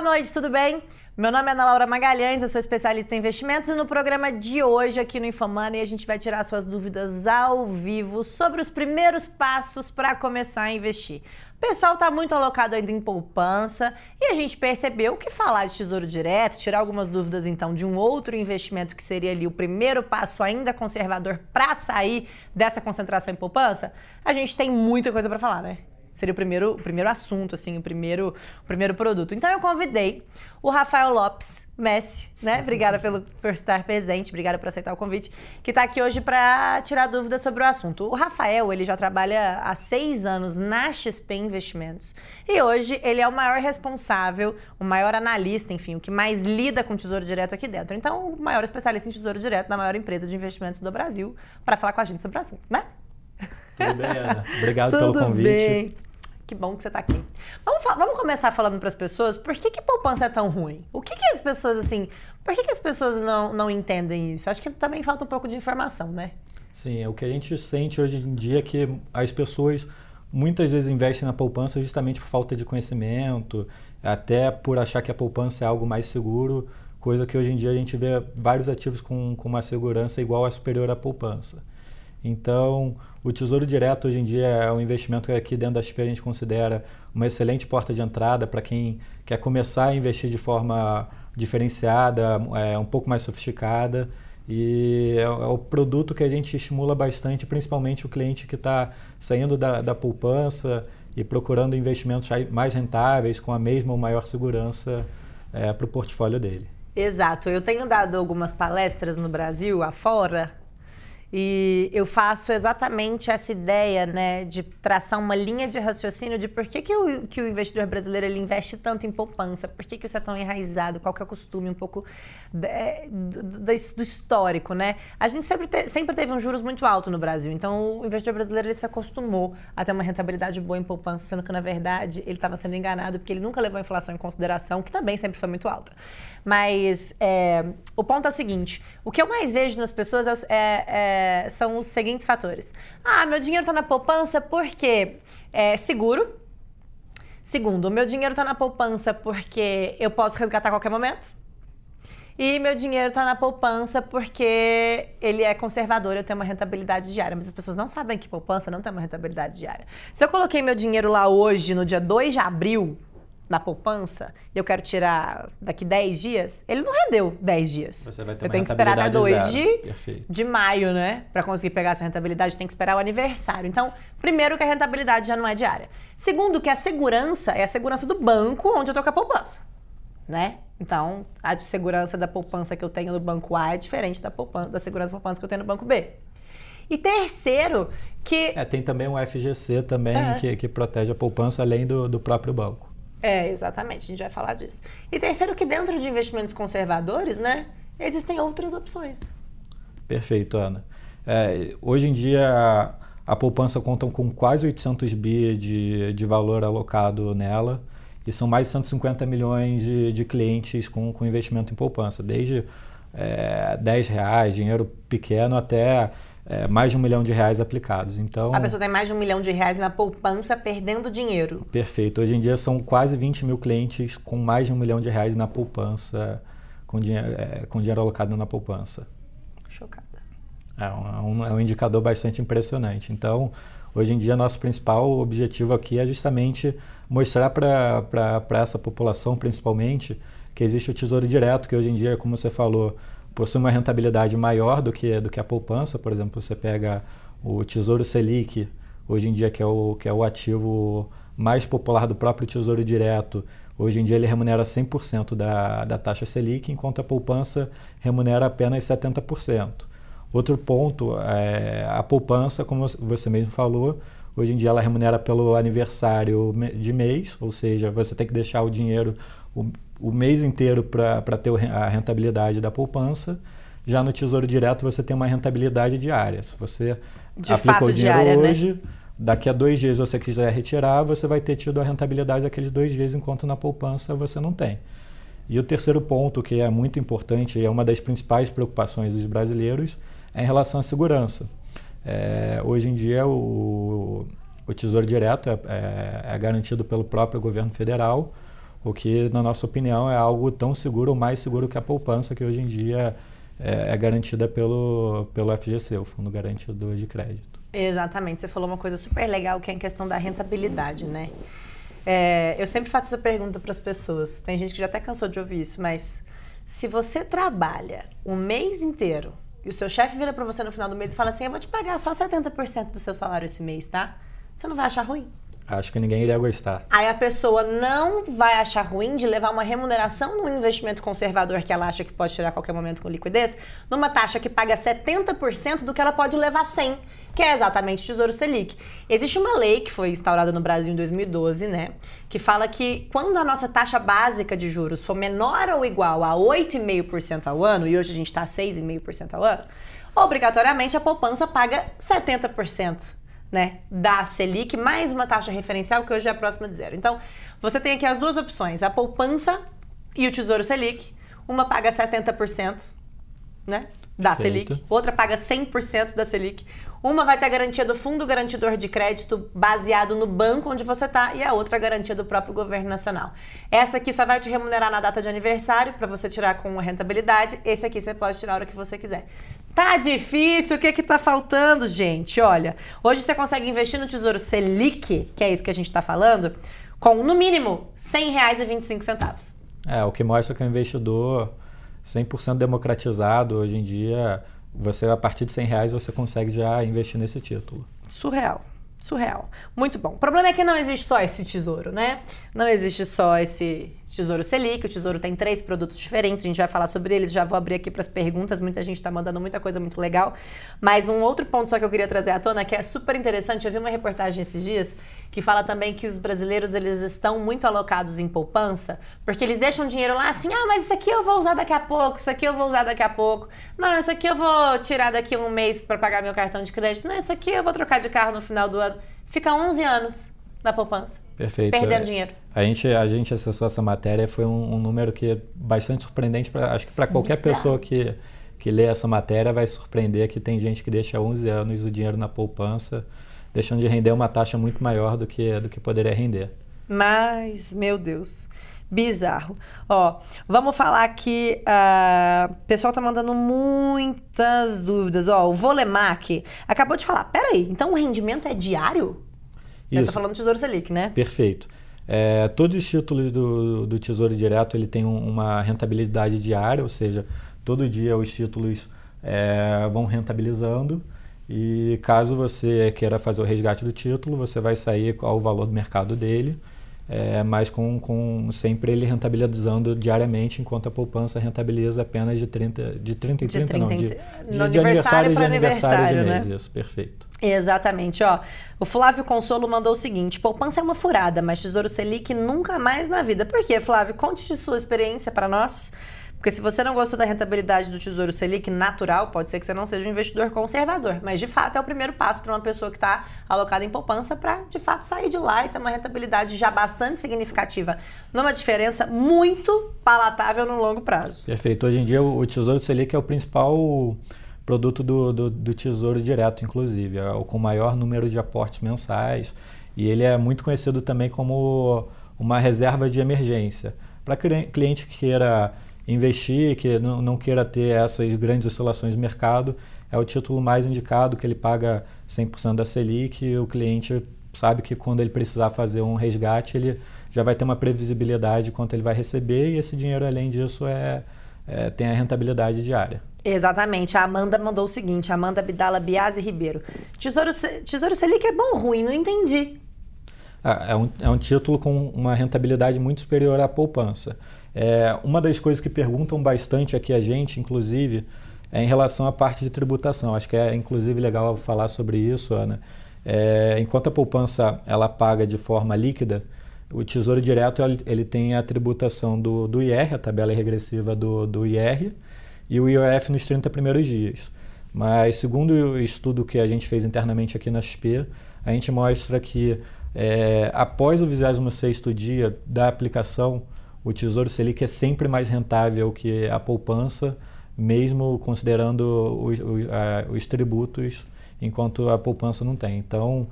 Boa noite, tudo bem? Meu nome é Ana Laura Magalhães, eu sou especialista em investimentos e no programa de hoje aqui no Infomoney a gente vai tirar suas dúvidas ao vivo sobre os primeiros passos para começar a investir. O pessoal está muito alocado ainda em poupança e a gente percebeu que falar de tesouro direto, tirar algumas dúvidas então de um outro investimento que seria ali o primeiro passo ainda conservador para sair dessa concentração em poupança, a gente tem muita coisa para falar, né? Seria o primeiro, o primeiro assunto, assim, o primeiro, o primeiro produto. Então eu convidei o Rafael Lopes Messi, né? Obrigada pelo, por estar presente, obrigada por aceitar o convite, que está aqui hoje para tirar dúvidas sobre o assunto. O Rafael, ele já trabalha há seis anos na XP Investimentos e hoje ele é o maior responsável, o maior analista, enfim, o que mais lida com tesouro direto aqui dentro. Então, o maior especialista em tesouro direto da maior empresa de investimentos do Brasil, para falar com a gente sobre o assunto, né? Tudo bem, Ana? Obrigado pelo convite. Bem. Que bom que você está aqui. Vamos, vamos começar falando para as pessoas por que, que poupança é tão ruim? O que, que as pessoas, assim, por que, que as pessoas não, não entendem isso? Acho que também falta um pouco de informação, né? Sim, é o que a gente sente hoje em dia é que as pessoas muitas vezes investem na poupança justamente por falta de conhecimento, até por achar que a poupança é algo mais seguro, coisa que hoje em dia a gente vê vários ativos com, com uma segurança igual a superior à poupança. Então, o Tesouro Direto hoje em dia é um investimento que aqui dentro da XP a gente considera uma excelente porta de entrada para quem quer começar a investir de forma diferenciada, é, um pouco mais sofisticada. E é, é, o produto que a gente estimula bastante, principalmente o cliente que está saindo da, da poupança e procurando investimentos mais rentáveis, com a mesma ou maior segurança é, para o portfólio dele. Exato. Eu tenho dado algumas palestras no Brasil, afora, e eu faço exatamente essa ideia né, de traçar uma linha de raciocínio de por que, que, o, que o investidor brasileiro ele investe tanto em poupança, por que, que isso é tão enraizado, qual que é o costume um pouco de, do, do, histórico. Né? A gente sempre, te, sempre teve um juros muito alto no Brasil, então o investidor brasileiro ele se acostumou a ter uma rentabilidade boa em poupança, sendo que na verdade ele estava sendo enganado porque ele nunca levou a inflação em consideração, que também sempre foi muito alta. Mas é, o ponto é o seguinte: o que eu mais vejo nas pessoas é, é, é são os seguintes fatores. Ah, meu dinheiro está na poupança porque é seguro. Segundo, meu dinheiro está na poupança porque eu posso resgatar a qualquer momento. E meu dinheiro está na poupança porque ele é conservador, eu tenho uma rentabilidade diária. Mas as pessoas não sabem que poupança não tem uma rentabilidade diária. Se eu coloquei meu dinheiro lá hoje, no dia 2 de abril, na poupança e eu quero tirar daqui 10 dias, ele não rendeu 10 dias. Você vai ter eu tenho que esperar até 2 de, de maio, né? Para conseguir pegar essa rentabilidade, tem que esperar o aniversário. Então, primeiro que a rentabilidade já não é diária. Segundo que a segurança é a segurança do banco onde eu tô com a poupança, né? Então, a de segurança da poupança que eu tenho no banco A é diferente da, poupança, da segurança da poupança que eu tenho no banco B. E terceiro, que. É, tem também um FGC também é. que, que protege a poupança além do, do próprio banco. É, exatamente, a gente vai falar disso. E terceiro, que dentro de investimentos conservadores, né, existem outras opções. Perfeito, Ana. É, hoje em dia, a, poupança conta com quase 800 bi de, de valor alocado nela e são mais de 150 milhões de, de clientes com, com investimento em poupança, desde é, 10 reais, dinheiro pequeno, até é, mais de um milhão de reais aplicados. Então, a pessoa tem mais de um milhão de reais na poupança perdendo dinheiro. Perfeito. Hoje em dia são quase 20 mil clientes com mais de um milhão de reais na poupança, com dinheiro, é, com dinheiro alocado na poupança. Chocada. É um, é um indicador bastante impressionante. Então, hoje em dia, nosso principal objetivo aqui é justamente mostrar para essa população, principalmente, que existe o Tesouro Direto, que hoje em dia, como você falou, possui uma rentabilidade maior do que, do que a poupança. Por exemplo, você pega o Tesouro Selic, hoje em dia que é o, que é o ativo mais popular do próprio Tesouro Direto. Hoje em dia ele remunera 100% da, da taxa Selic, enquanto a poupança remunera apenas 70%. Outro ponto, é, a poupança, como você mesmo falou, hoje em dia ela remunera pelo aniversário de mês, ou seja, você tem que deixar o dinheiro o mês inteiro para ter a rentabilidade da poupança. Já no Tesouro Direto você tem uma rentabilidade diária. Se você De aplicou o dinheiro diária, né? hoje, né? daqui a dois dias você quiser retirar, você vai ter tido a rentabilidade daqueles dois dias, enquanto na poupança você não tem. E o terceiro ponto, que é muito importante e é uma das principais preocupações dos brasileiros, é em relação à segurança. É, hoje em dia, o, o Tesouro Direto é, é, é garantido pelo próprio governo federal, o que, na nossa opinião, é algo tão seguro ou mais seguro que a poupança, que hoje em dia é, é garantida pelo, pelo FGC, o Fundo Garantidor de Crédito. Exatamente, você falou uma coisa super legal que é em questão da rentabilidade, né? É, eu sempre faço essa pergunta para as pessoas, tem gente que já até cansou de ouvir isso, mas se você trabalha o mês inteiro e o seu chefe vira para você no final do mês e fala assim: Eu vou te pagar só 70% do seu salário esse mês, tá? Você não vai achar ruim? Acho que ninguém iria gostar. Aí a pessoa não vai achar ruim de levar uma remuneração num investimento conservador que ela acha que pode tirar a qualquer momento com liquidez, numa taxa que paga 70% do que ela pode levar 100, que é exatamente o Tesouro Selic. Existe uma lei que foi instaurada no Brasil em 2012, né, que fala que quando a nossa taxa básica de juros for menor ou igual a 8,5% ao ano, e hoje a gente está a 6,5% ao ano, obrigatoriamente a poupança paga 70% né, da Selic, mais uma taxa referencial que hoje é próxima de zero. Então, você tem aqui as duas opções, a poupança e o Tesouro Selic. Uma paga 70%, né, da. Selic, outra paga 100% da Selic. Uma vai ter a garantia do Fundo Garantidor de Crédito baseado no banco onde você está e a outra a garantia do próprio governo nacional. Essa aqui só vai te remunerar na data de aniversário para você tirar com rentabilidade. Esse aqui você pode tirar a hora que você quiser. Tá difícil, o que que tá faltando, gente? Olha, hoje você consegue investir no Tesouro Selic, que é isso que a gente está falando, com no mínimo R$ 100,25. É, o que mostra que é um investidor 100% democratizado hoje em dia, você a partir de 100 reais você consegue já investir nesse título. Surreal. Surreal. Muito bom. O problema é que não existe só esse tesouro, né? Não existe só esse Tesouro Selic. O Tesouro tem três produtos diferentes. A gente vai falar sobre eles. Já vou abrir aqui para as perguntas. Muita gente está mandando muita coisa muito legal. Mas um outro ponto só que eu queria trazer à tona, que é super interessante. Eu vi uma reportagem esses dias que fala também que os brasileiros eles estão muito alocados em poupança, porque eles deixam dinheiro lá assim, ah, mas isso aqui eu vou usar daqui a pouco, isso aqui eu vou usar daqui a pouco. Não, isso aqui eu vou tirar daqui um mês para pagar meu cartão de crédito. Não, isso aqui eu vou trocar de carro no final do ano. Fica 11 anos na poupança. Perfeito. Perdendo é, dinheiro. A gente, a gente acessou essa matéria, foi um, um número que é bastante surpreendente, pra, acho que para qualquer Bizarro. pessoa que, que lê essa matéria vai surpreender que tem gente que deixa 11 anos o dinheiro na poupança deixando de render uma taxa muito maior do que, do que poderia render. Mas, meu Deus, bizarro. Ó, vamos falar aqui, uh, o pessoal tá mandando muitas dúvidas. Ó, o Volemac acabou de falar, peraí, então o rendimento é diário? Isso. Você tá falando do Tesouro Selic, né? Perfeito. É, todos os títulos do, do Tesouro Direto ele tem um, uma rentabilidade diária, ou seja, todo dia os títulos é, vão rentabilizando. E caso você queira fazer o resgate do título, você vai sair ao valor do mercado dele, é, mas com, com sempre ele rentabilizando diariamente, enquanto a poupança rentabiliza apenas de 30, de 30 em 30, de 30 não, de, de, de aniversário de aniversário de mês. Né? Isso, perfeito. Exatamente, ó. O Flávio Consolo mandou o seguinte: poupança é uma furada, mas Tesouro Selic nunca mais na vida. Por quê, Flávio? Conte de sua experiência para nós. Porque se você não gostou da rentabilidade do Tesouro Selic natural, pode ser que você não seja um investidor conservador. Mas de fato é o primeiro passo para uma pessoa que está alocada em poupança para de fato sair de lá e ter uma rentabilidade já bastante significativa, numa diferença muito palatável no longo prazo. Perfeito. Hoje em dia o Tesouro Selic é o principal produto do, do, do Tesouro Direto, inclusive, é o com maior número de aportes mensais e ele é muito conhecido também como uma reserva de emergência. Para cliente que queira investir, que não, não queira ter essas grandes oscilações de mercado, é o título mais indicado, que ele paga 100% da Selic e o cliente sabe que quando ele precisar fazer um resgate, ele já vai ter uma previsibilidade de quanto ele vai receber e esse dinheiro, além disso, é, é tem a rentabilidade diária. Exatamente. A Amanda mandou o seguinte, Amanda Bidala Biasi Ribeiro. Tesouro, Tesouro Selic é bom ou ruim? Não entendi. Ah, é, um, é um título com uma rentabilidade muito superior à poupança. É, uma das coisas que perguntam bastante aqui a gente, inclusive, é em relação à parte de tributação. Acho que é inclusive legal falar sobre isso, Ana. É, enquanto a poupança ela paga de forma líquida, o Tesouro Direto ele tem a tributação do, do IR, a tabela regressiva do, do IR, e o IOF nos 30 primeiros dias. Mas, segundo o estudo que a gente fez internamente aqui na XP, a gente mostra que é, após o 26º dia da aplicação, o Tesouro Selic é sempre mais rentável que a poupança, mesmo considerando os, os, os tributos enquanto a poupança não tem. Então,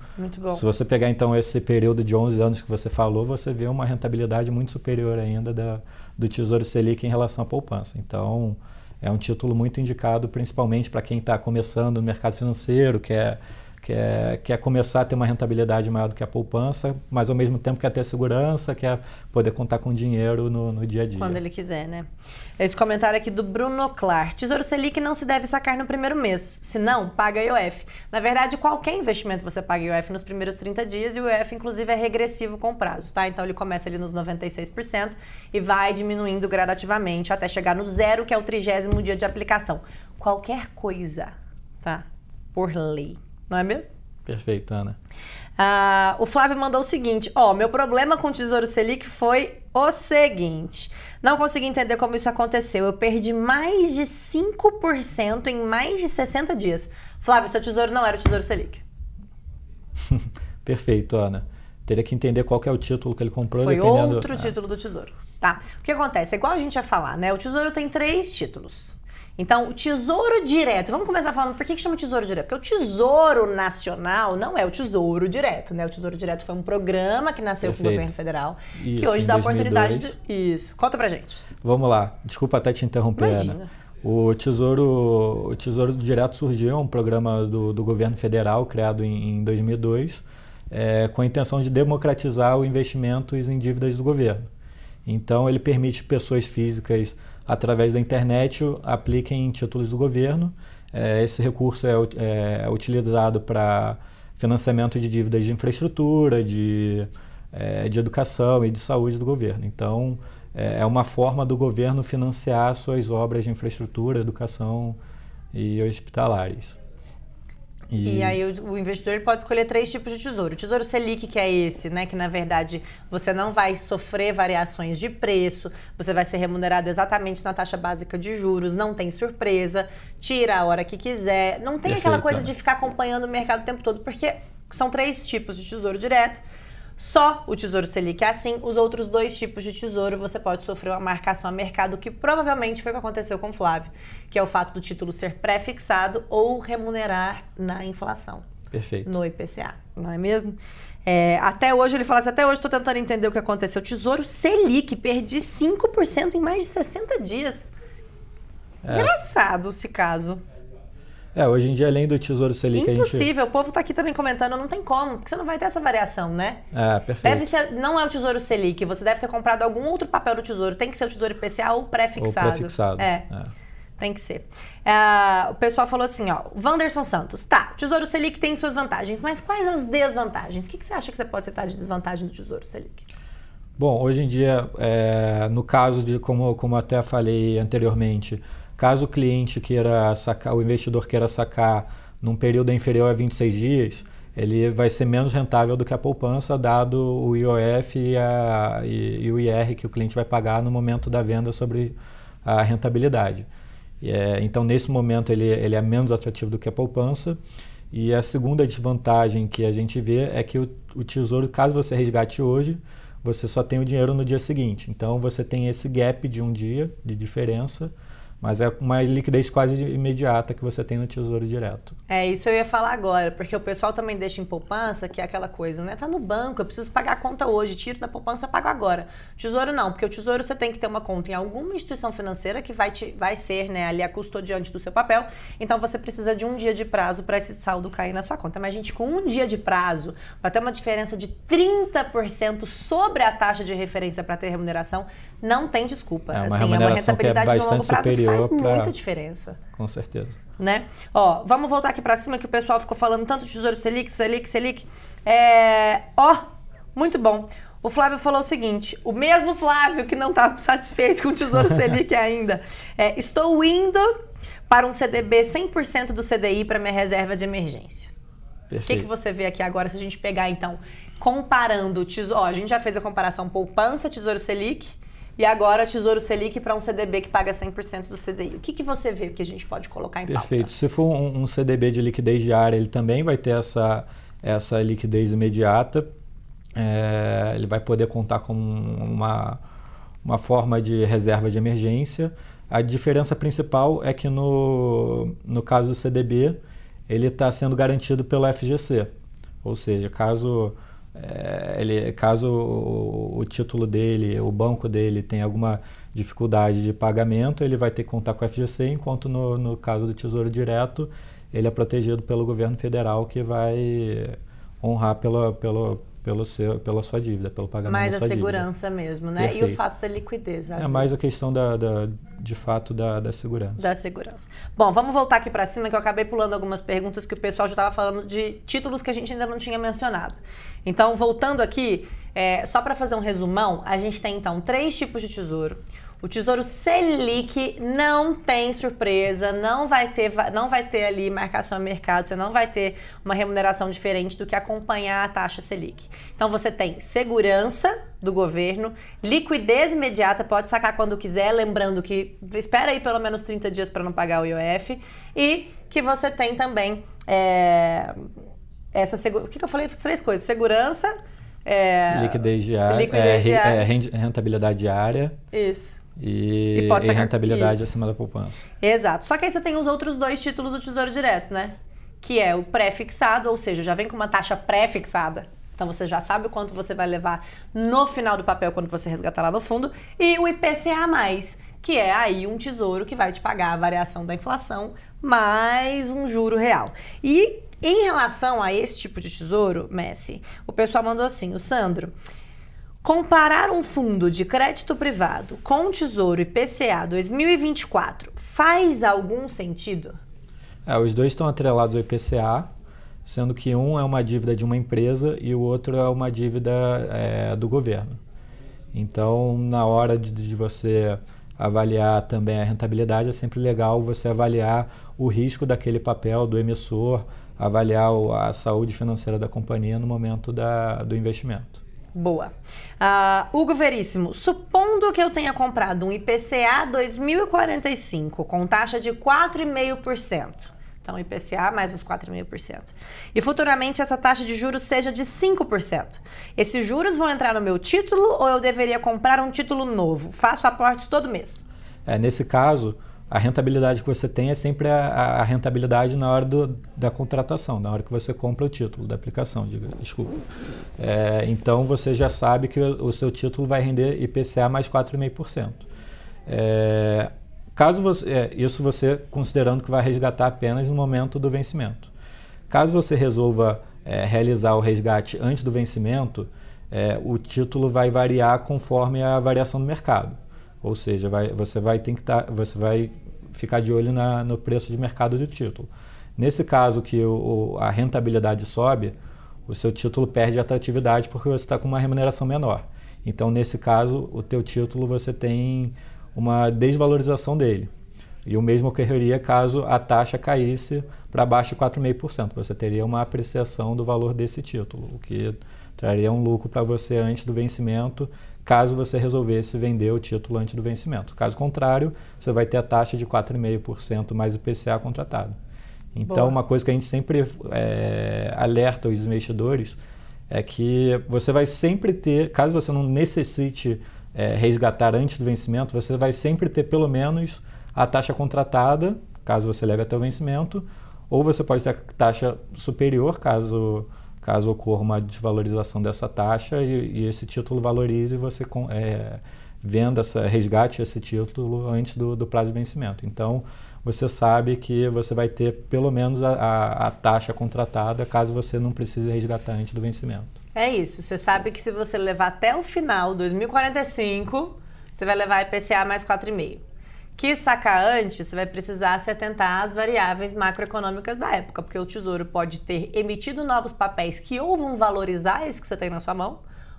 se você pegar então esse período de 11 anos que você falou, você vê uma rentabilidade muito superior ainda da, do Tesouro Selic em relação à poupança. Então, é um título muito indicado principalmente para quem está começando no mercado financeiro, quer quer, quer começar a ter uma rentabilidade maior do que a poupança, mas ao mesmo tempo quer ter segurança, quer poder contar com dinheiro no, no dia a dia. Quando ele quiser, né? Esse comentário aqui do Bruno Clar. Tesouro Selic não se deve sacar no primeiro mês, se não, paga IOF. Na verdade, qualquer investimento você paga IOF nos primeiros 30 dias e o IOF, inclusive, é regressivo com prazo, tá? Então ele começa ali nos 96% e vai diminuindo gradativamente até chegar no zero, que é o trigésimo dia de aplicação. Qualquer coisa, tá? Por lei não é mesmo? Perfeito, Ana. Ah, o Flávio mandou o seguinte: ó, meu problema com o Tesouro Selic foi o seguinte. Não consegui entender como isso aconteceu. Eu perdi mais de 5% em mais de 60 dias. Flávio, seu tesouro não era o Tesouro Selic. Perfeito, Ana. Teria que entender qual que é o título que ele comprou. Foi dependendo... outro título do Tesouro. Tá. O que acontece? É igual a gente ia falar, né? O Tesouro tem três títulos. Então, o Tesouro Direto, vamos começar falando por que, que chama Tesouro Direto? Porque o Tesouro Nacional não é o Tesouro Direto, né? O Tesouro Direto foi um programa que nasceu com o governo federal, Isso, que hoje dá 2002. oportunidade de... Isso. Conta pra gente. Vamos lá. Desculpa até te interromper, Imagina. Ana. O Tesouro, o Tesouro Direto surgiu, é um programa do, do governo federal criado em, em 2002, é, com a intenção de democratizar o investimentos em dívidas do governo. Então, ele permite pessoas físicas através da internet, apliquem títulos do governo. É, esse recurso é, é utilizado para financiamento de dívidas de infraestrutura, de, é, de educação e de saúde do governo. Então, é, é uma forma do governo financiar suas obras de infraestrutura, educação e hospitalares. E, e aí o, o, investidor pode escolher três tipos de tesouro. O tesouro Selic, que é esse, né? Que na verdade você não vai sofrer variações de preço, você vai ser remunerado exatamente na taxa básica de juros, não tem surpresa, tira a hora que quiser. Não tem Perfeito. aquela coisa de ficar acompanhando o mercado o tempo todo, porque são três tipos de tesouro direto. Só o Tesouro Selic é assim, os outros dois tipos de tesouro você pode sofrer uma marcação a mercado, que provavelmente foi o que aconteceu com o Flávio, que é o fato do título ser pré-fixado ou remunerar na inflação. Perfeito. No IPCA, não é mesmo? É, até hoje, ele fala assim, até hoje estou tentando entender o que aconteceu. Tesouro Selic, perdi 5% em mais de 60 dias. É. Engraçado esse caso. É, hoje em dia, além do Tesouro Selic, Impossível. a gente... o povo está aqui também comentando, não tem como, porque você não vai ter essa variação, né? É, perfeito. Deve ser, não é o Tesouro Selic, você deve ter comprado algum outro papel do Tesouro, tem que ser o Tesouro IPCA ou pré-fixado. Ou pré-fixado, é. é. Tem que ser. É, o pessoal falou assim, ó, Wanderson Santos, tá, Tesouro Selic tem suas vantagens, mas quais as desvantagens? O que, que você acha que você pode citar de desvantagem do Tesouro Selic? Bom, hoje em dia, é, no caso de, como, como até falei anteriormente, caso o cliente queira sacar, o investidor queira sacar num período inferior a 26 dias, ele vai ser menos rentável do que a poupança, dado o IOF e, a, e, e o IR que o cliente vai pagar no momento da venda sobre a rentabilidade. É, então, nesse momento, ele, ele é menos atrativo do que a poupança. E a segunda desvantagem que a gente vê é que o, o tesouro, caso você resgate hoje, você só tem o dinheiro no dia seguinte. Então, você tem esse gap de um dia de diferença mas é uma liquidez quase imediata que você tem no Tesouro Direto. É, isso eu ia falar agora, porque o pessoal também deixa em poupança, que é aquela coisa, né? Tá no banco, eu preciso pagar a conta hoje, tiro da poupança, pago agora. Tesouro não, porque o Tesouro você tem que ter uma conta em alguma instituição financeira que vai, te, vai ser né, ali a custodiante do seu papel, então você precisa de um dia de prazo para esse saldo cair na sua conta. Mas, gente, com um dia de prazo, vai ter uma diferença de 30% sobre a taxa de referência para ter remuneração, não tem desculpa. É uma assim, remuneração é uma que é bastante superior faz muita diferença. Com certeza. Né? Ó, vamos voltar aqui para cima que o pessoal ficou falando tanto de Tesouro Selic, Selic, Selic. É... Ó, muito bom. O Flávio falou o seguinte: o mesmo Flávio que não está satisfeito com o Tesouro Selic ainda. É, estou indo para um CDB 100% do CDI para minha reserva de emergência. O que, que você vê aqui agora se a gente pegar então, comparando o tesouro. Ó, a gente já fez a comparação poupança, Tesouro Selic e agora Tesouro Selic para um CDB que paga 100% do CDI. O que, que você vê que a gente pode colocar em Perfeito. pauta? Se for um, um CDB de liquidez diária, ele também vai ter essa, essa liquidez imediata. É, ele vai poder contar com uma, uma forma de reserva de emergência. A diferença principal é que no, no caso do CDB, ele está sendo garantido pelo FGC. Ou seja, caso, é, ele, caso o, o, título dele, o banco dele tenha alguma dificuldade de pagamento, ele vai ter que contar com o FGC, enquanto no, no caso do Tesouro Direto, ele é protegido pelo governo federal que vai honrar pela, pela, pelo seu, pela sua dívida, pelo pagamento mais da sua dívida. Mais a segurança mesmo, né? Perfeito. E o fato da liquidez. É vezes. mais a questão da, da, de fato da, da segurança. Da segurança. Bom, vamos voltar aqui para cima que eu acabei pulando algumas perguntas que o pessoal já estava falando de títulos que a gente ainda não tinha mencionado. Então, voltando aqui, é, só para fazer um resumão, a gente tem então três tipos de tesouro. O Tesouro Selic não tem surpresa, não vai ter, não vai ter ali marcação a mercado, você não vai ter uma remuneração diferente do que acompanhar a taxa Selic. Então você tem segurança do governo, liquidez imediata, pode sacar quando quiser, lembrando que espera aí pelo menos 30 dias para não pagar o IOF e que você tem também é, essa segurança. O que, que eu falei? Três coisas: segurança. É, liquidez diária, liquidez é, diária. É, rentabilidade diária. Isso e, e, e rentabilidade isso. acima da poupança. Exato. Só que aí você tem os outros dois títulos do Tesouro Direto, né? Que é o pré-fixado, ou seja, já vem com uma taxa pré-fixada. Então você já sabe o quanto você vai levar no final do papel quando você resgatar lá no fundo. E o IPCA, que é aí um tesouro que vai te pagar a variação da inflação mais um juro real. E em relação a esse tipo de tesouro, Messi, o pessoal mandou assim: o Sandro. Comparar um fundo de crédito privado com o Tesouro IPCA 2024 faz algum sentido? É, os dois estão atrelados ao IPCA, sendo que um é uma dívida de uma empresa e o outro é uma dívida é, do governo. Então, na hora de, de você avaliar também a rentabilidade, é sempre legal você avaliar o risco daquele papel do emissor, avaliar a saúde financeira da companhia no momento da, do investimento. Boa. Uh, Hugo Veríssimo, supondo que eu tenha comprado um IPCA 2045 com taxa de 4,5%. Então, IPCA mais os 4,5%. E futuramente essa taxa de juros seja de 5%. Esses juros vão entrar no meu título ou eu deveria comprar um título novo? Faço aportes todo mês. É, nesse caso, a rentabilidade que você tem é sempre a, a rentabilidade na hora do, da contratação, na hora que você compra o título da aplicação, diga, desculpa. É, então você já sabe que o, seu título vai render IPCA mais 4,5%. É, caso você, é, isso você considerando que vai resgatar apenas no momento do vencimento. Caso você resolva é, realizar o resgate antes do vencimento, é, o título vai variar conforme a variação do mercado. Ou seja, vai, você vai ter que tá, você vai ficar de olho na, no preço de mercado do título. Nesse caso que o, a rentabilidade sobe, o seu título perde atratividade porque você está com uma remuneração menor. Então, nesse caso, o teu título você tem uma desvalorização dele. E o mesmo ocorreria caso a taxa caísse para baixo de 4,5%. Você teria uma apreciação do valor desse título, o que traria um lucro para você antes do vencimento caso você resolvesse vender o título antes do vencimento. Caso contrário, você vai ter a taxa de 4,5% mais o PCA contratado. Então, Boa. uma coisa que a gente sempre é, alerta os investidores é que você vai sempre ter, caso você não necessite é, resgatar antes do vencimento, você vai sempre ter pelo menos a taxa contratada, caso você leve até o vencimento, ou você pode ter a taxa superior, caso caso ocorra uma desvalorização dessa taxa e, e esse título valorize você é, venda, essa, resgate esse título antes do, do, prazo de vencimento. Então, você sabe que você vai ter pelo menos a, a, a taxa contratada caso você não precise resgatar antes do vencimento. É isso. Você sabe que se você levar até o final, 2045, você vai levar IPCA mais 4,5 que sacar antes, você vai precisar se atentar às variáveis macroeconômicas da época, porque o Tesouro pode ter emitido novos papéis que ou vão valorizar esse que você tem na sua mão,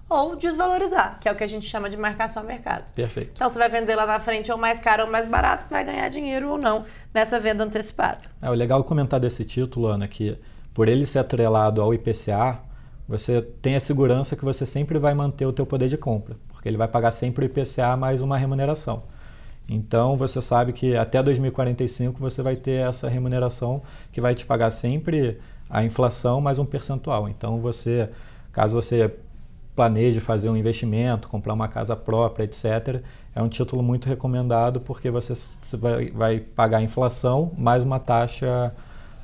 ou desvalorizar, que é o que a gente chama de marcação a mercado. Perfeito. Então você vai vender lá na frente ou mais caro ou mais barato, vai ganhar dinheiro ou não nessa venda antecipada. É o legal comentar desse título, Ana, que por ele ser atrelado ao IPCA, você tem a segurança que você sempre vai manter o teu poder de compra, porque ele vai pagar sempre o IPCA mais uma remuneração. Então você sabe que até 2045 você vai ter essa remuneração que vai te pagar sempre a inflação mais um percentual. Então você, caso você planeje fazer um investimento, comprar uma casa própria, etc., é um título muito recomendado porque você vai, vai pagar a inflação mais uma taxa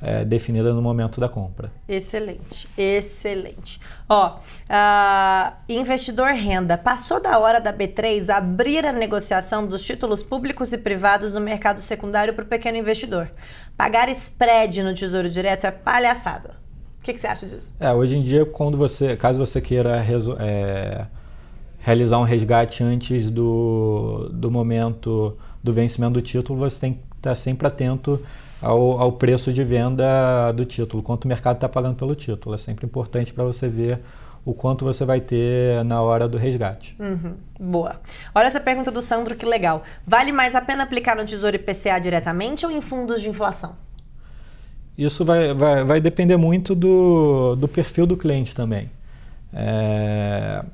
é, definida no momento da compra. Excelente, excelente. Ó, uh, investidor renda, passou da hora da B3 abrir a negociação dos títulos públicos e privados no mercado secundário para o pequeno investidor. Pagar spread no Tesouro Direto é palhaçada. O que, que, você acha disso? É, hoje em dia, quando você, caso você queira é, realizar um resgate antes do, do momento do vencimento do título, você tem que estar sempre atento ao, ao preço de venda do título, quanto o mercado está pagando pelo título. É sempre importante para você ver o quanto você vai ter na hora do resgate. Uhum, boa. Olha essa pergunta do Sandro, que legal. Vale mais a pena aplicar no Tesouro IPCA diretamente ou em fundos de inflação? Isso vai, vai, vai depender muito do, do perfil do cliente também. É,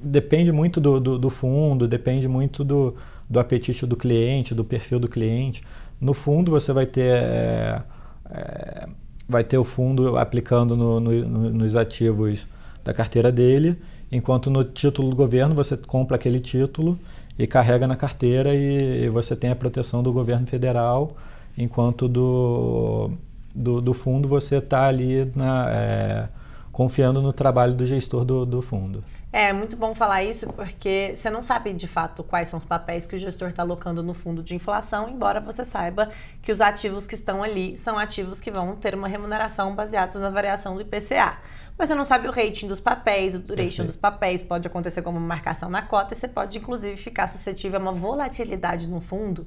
depende muito do, do, do, fundo, depende muito do, do apetite do cliente, do perfil do cliente. No fundo, você vai ter, é, é, vai ter o fundo aplicando no, no, nos ativos da carteira dele, enquanto no título do governo você compra aquele título e carrega na carteira e, e você tem a proteção do governo federal, enquanto do, do, do fundo você está ali na, é, confiando no trabalho do gestor do, do fundo. É muito bom falar isso porque você não sabe de fato quais são os papéis que o gestor está alocando no fundo de inflação, embora você saiba que os ativos que estão ali são ativos que vão ter uma remuneração baseados na variação do IPCA. Mas você não sabe o rating dos papéis, o duration dos papéis, pode acontecer como uma marcação na cota e você pode inclusive ficar suscetível a uma volatilidade no fundo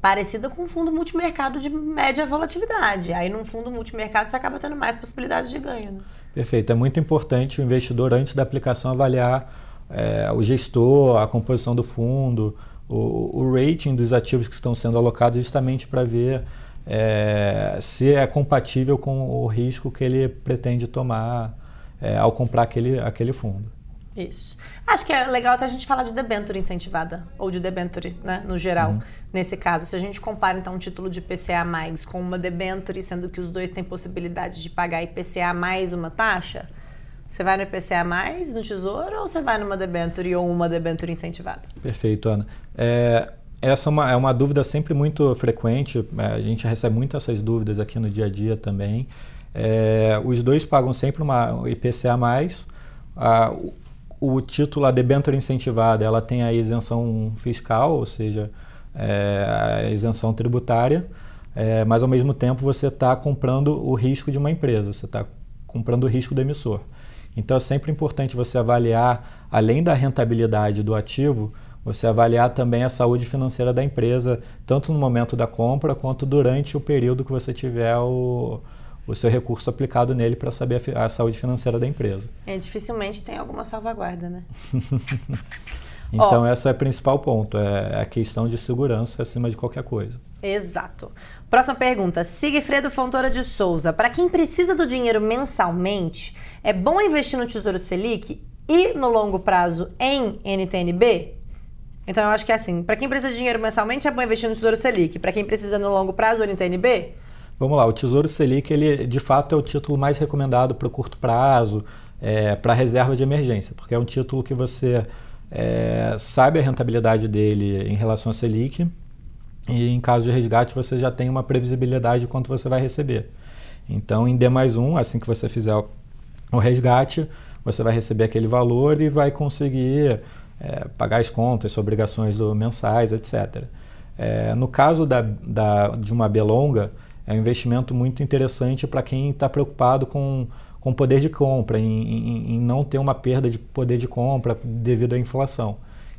parecida com um fundo multimercado de média volatilidade. Aí, num fundo multimercado, você acaba tendo mais possibilidades de ganho. Né? Perfeito. É muito importante o investidor, antes da aplicação, avaliar é, o gestor, a composição do fundo, o, o, rating dos ativos que estão sendo alocados, justamente para ver é, se é compatível com o risco que ele pretende tomar é, ao comprar aquele, aquele fundo. Isso. Acho que é legal até a gente falar de debenture incentivada, ou de debenture, né, no geral. Uhum. Nesse caso, se a gente compara então um título de IPCA mais com uma debenture, sendo que os dois têm possibilidade de pagar IPCA mais uma taxa, você vai no IPCA mais no Tesouro ou você vai numa debenture ou uma debenture incentivada? Perfeito, Ana. É, essa é uma, é uma dúvida sempre muito frequente, é, a gente recebe muitas essas dúvidas aqui no dia a dia também. É, os dois pagam sempre uma IPCA mais. A, o título, a debênture incentivada, ela tem a isenção fiscal, ou seja, é, a isenção tributária, é, mas ao mesmo tempo você está comprando o risco de uma empresa, você está comprando o risco do emissor. Então é sempre importante você avaliar, além da rentabilidade do ativo, você avaliar também a saúde financeira da empresa, tanto no momento da compra quanto durante o período que você tiver o, o seu recurso aplicado nele para saber a, a, saúde financeira da empresa. É, dificilmente tem alguma salvaguarda, né? então, oh, esse é o principal ponto, é a questão de segurança acima de qualquer coisa. Exato. Próxima pergunta, Sigfredo Fontoura de Souza. Para quem precisa do dinheiro mensalmente, é bom investir no Tesouro Selic e no longo prazo em NTNB? Então eu acho que é assim, para quem precisa de dinheiro mensalmente é bom investir no Tesouro Selic, para quem precisa no longo prazo NTNB? Vamos lá, o Tesouro Selic, ele de fato é o título mais recomendado para o curto prazo, é, para reserva de emergência, porque é um título que você é, sabe a rentabilidade dele em relação ao Selic e em caso de resgate você já tem uma previsibilidade de quanto você vai receber. Então, em D mais um, assim que você fizer o resgate, você vai receber aquele valor e vai conseguir é, pagar as contas, as obrigações do, mensais, etc. É, no caso da, da, de uma B longa, é um investimento muito interessante para quem está preocupado com com poder de compra, em, em, em, não ter uma perda de poder de compra devido à inflação.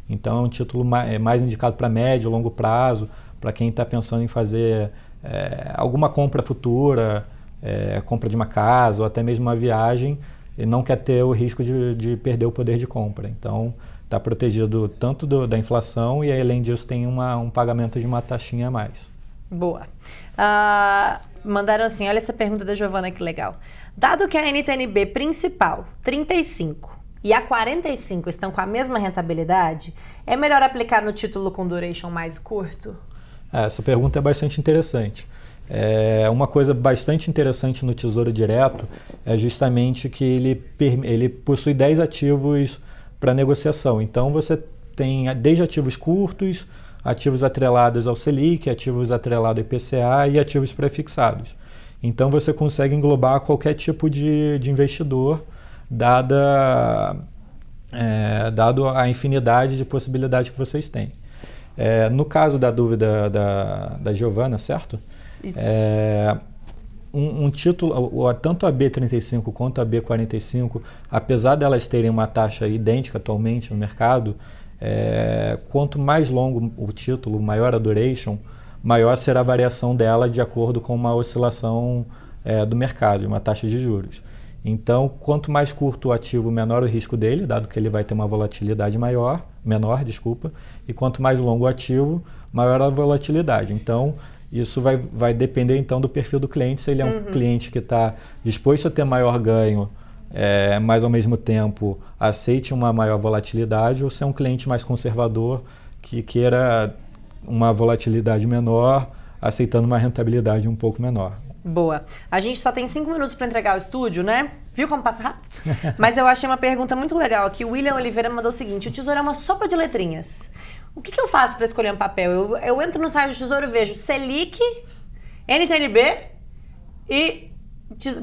Então é um título mais, é mais indicado para médio longo prazo, para quem está pensando em fazer é, alguma compra futura, é, compra de uma casa ou até mesmo uma viagem, e não quer ter o risco de, de perder o poder de compra. Então está protegido tanto do, da inflação e além disso tem uma, um pagamento de uma taxinha a mais. Boa. Uh, mandaram assim, olha essa pergunta da Giovana que legal. Dado que a NTNB principal, 35, e a 45 estão com a mesma rentabilidade, é melhor aplicar no título com duration mais curto? É, essa pergunta é bastante interessante. É, uma coisa bastante interessante no Tesouro Direto é justamente que ele, ele possui 10 ativos para negociação. Então você tem desde ativos curtos, ativos atrelados ao Selic, ativos atrelados ao IPCA e ativos prefixados. Então você consegue englobar qualquer tipo de, de investidor, dada, é, dado a infinidade de possibilidades que vocês têm. É, no caso da dúvida da, da Giovana, certo? É, um, um, título, tanto a B35 quanto a B45, apesar delas terem uma taxa idêntica atualmente no mercado, é, quanto mais longo o título, maior a duration, maior será a variação dela de acordo com uma oscilação é, do mercado, de uma taxa de juros. Então, quanto mais curto o ativo, menor o risco dele, dado que ele vai ter uma volatilidade maior, menor, desculpa, e quanto mais longo o ativo, maior a volatilidade. Então, isso vai, vai depender então do perfil do cliente, se ele é um uhum. cliente que está disposto a ter maior ganho, é, mas ao mesmo tempo aceite uma maior volatilidade, ou se é um cliente mais conservador que queira uma volatilidade menor, aceitando uma rentabilidade um pouco menor. Boa. A gente só tem cinco minutos para entregar o estúdio, né? Viu como passa rápido? Mas eu achei uma pergunta muito legal aqui. O William Oliveira mandou o seguinte: o tesouro é uma sopa de letrinhas. O que, que eu faço para escolher um papel? Eu, eu entro no site do Tesouro e vejo Selic, NTNB e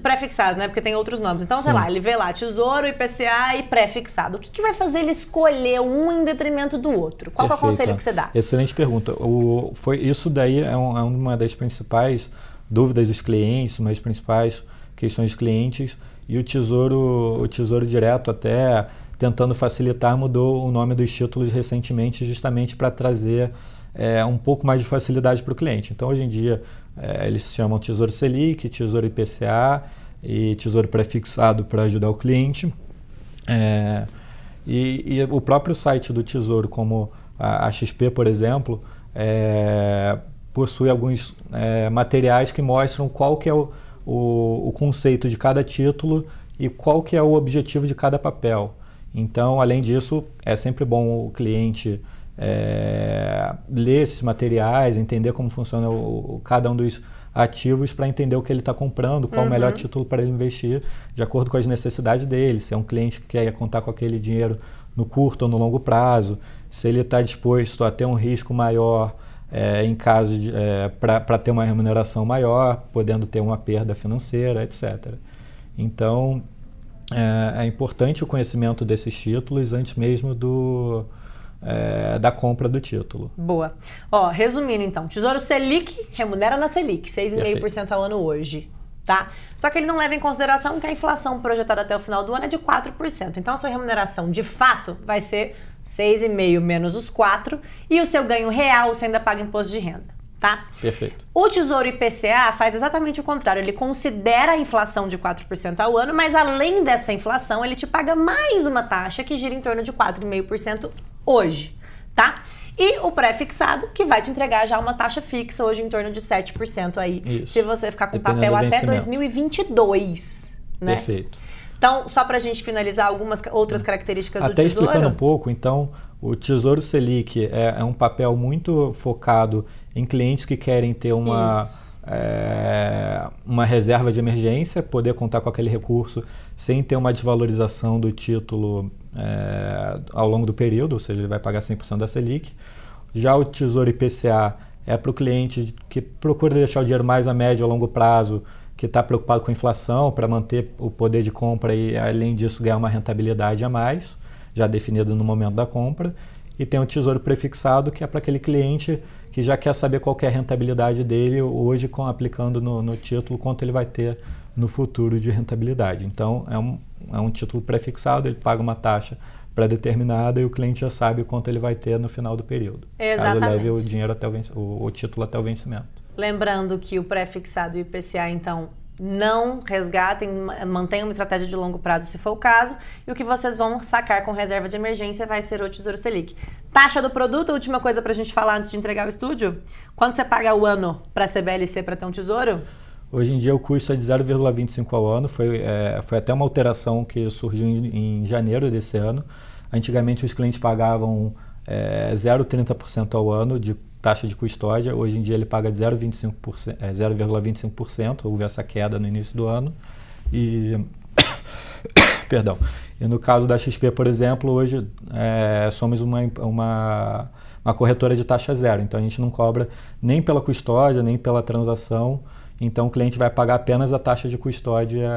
pré-fixado, né? Porque tem outros nomes. Então, Sim. sei lá, ele vê lá Tesouro, IPCA e pré-fixado. O que, que vai fazer ele escolher um em detrimento do outro? Qual é o conselho que você dá? Excelente pergunta. O, foi, isso daí é, um, é uma das principais dúvidas dos clientes, uma das principais questões dos clientes. E o Tesouro, o Tesouro Direto até tentando facilitar mudou o nome dos títulos recentemente justamente para trazer é, um pouco mais de facilidade para o cliente. Então, hoje em dia, é, eles chamam Tesouro Selic, Tesouro IPCA e Tesouro Prefixado para ajudar o cliente. É, e, e, o próprio site do Tesouro, como a, a XP, por exemplo, é, possui alguns é, materiais que mostram qual que é o, o, o conceito de cada título e qual que é o objetivo de cada papel. Então, além disso, é sempre bom o cliente é, ler esses materiais, entender como funciona o, cada um dos ativos para entender o que ele está comprando, qual uhum. o melhor uhum. título para ele investir, de acordo com as necessidades dele. Se é um cliente que quer contar com aquele dinheiro no curto ou no longo prazo, se ele está disposto a ter um risco maior é, em caso de é, para ter uma remuneração maior, podendo ter uma perda financeira, etc. Então é, é importante o conhecimento desses títulos antes mesmo do é, da compra do título. Boa. Ó, resumindo então, Tesouro Selic remunera na Selic, 6,5% ao ano hoje. Tá? Só que ele não leva em consideração que a inflação projetada até o final do ano é de 4%. Então a sua remuneração de fato vai ser 6,5 menos os 4 e o seu ganho real você ainda paga imposto de renda tá? Perfeito. O Tesouro IPCA faz exatamente o contrário. Ele considera a inflação de 4% ao ano, mas além dessa inflação, ele te paga mais uma taxa que gira em torno de 4,5% hoje, tá? E o pré-fixado, que vai te entregar já uma taxa fixa hoje em torno de 7% aí, Isso. se você ficar com Dependendo papel até 2022, né? Perfeito. Então, só para a gente finalizar algumas outras características Até do Tesouro. Até explicando um pouco, então, o Tesouro Selic é, é, um papel muito focado em clientes que querem ter uma, é, uma reserva de emergência, poder contar com aquele recurso sem ter uma desvalorização do título é, ao longo do período, ou seja, ele vai pagar 100% da Selic. Já o Tesouro IPCA é para o cliente que procura deixar o dinheiro mais a médio a longo prazo, que está preocupado com a inflação para manter o poder de compra e, além disso, ganhar uma rentabilidade a mais, já definida no momento da compra. E tem o tesouro prefixado, que é para aquele cliente que já quer saber qual é a rentabilidade dele hoje, com, aplicando no, no, título, quanto ele vai ter no futuro de rentabilidade. Então, é um, é um título prefixado, ele paga uma taxa pré-determinada e o cliente já sabe quanto ele vai ter no final do período. Exatamente. Caso leve o dinheiro até o, o, o título até o vencimento. Lembrando que o pré-fixado e o IPCA, então, não resgatem, mantenham uma estratégia de longo prazo se for o caso, e o que vocês vão sacar com reserva de emergência vai ser o Tesouro Selic. Taxa do produto, última coisa para a gente falar antes de entregar o estúdio. Quanto você paga o ano para a CBLC para ter um tesouro? Hoje em dia o custo é de 0,25 ao ano, foi, é, foi até uma alteração que surgiu em, em, janeiro desse ano. Antigamente os clientes pagavam é, 0,30% ao ano de taxa de custódia, hoje em dia ele paga 0,25%, é, 0,25%, houve essa queda no início do ano. E perdão. E no caso da XP, por exemplo, hoje é, somos uma, uma, uma corretora de taxa zero, então a gente não cobra nem pela custódia, nem pela transação. Então o cliente vai pagar apenas a taxa de custódia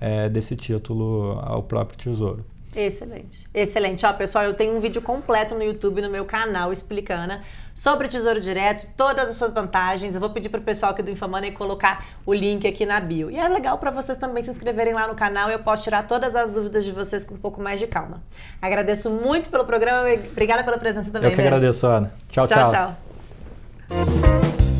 é, desse título ao próprio Tesouro. Excelente. Excelente. Ó, pessoal, eu tenho um vídeo completo no YouTube, no meu canal, explicando sobre o Tesouro Direto, todas as suas vantagens. Eu vou pedir para o pessoal aqui do Infomoney colocar o link aqui na bio. E é legal para vocês também se inscreverem lá no canal eu posso tirar todas as dúvidas de vocês com um pouco mais de calma. Agradeço muito pelo programa. Obrigada pela presença também. Eu que agradeço, Ana. tchau. Tchau, tchau. tchau.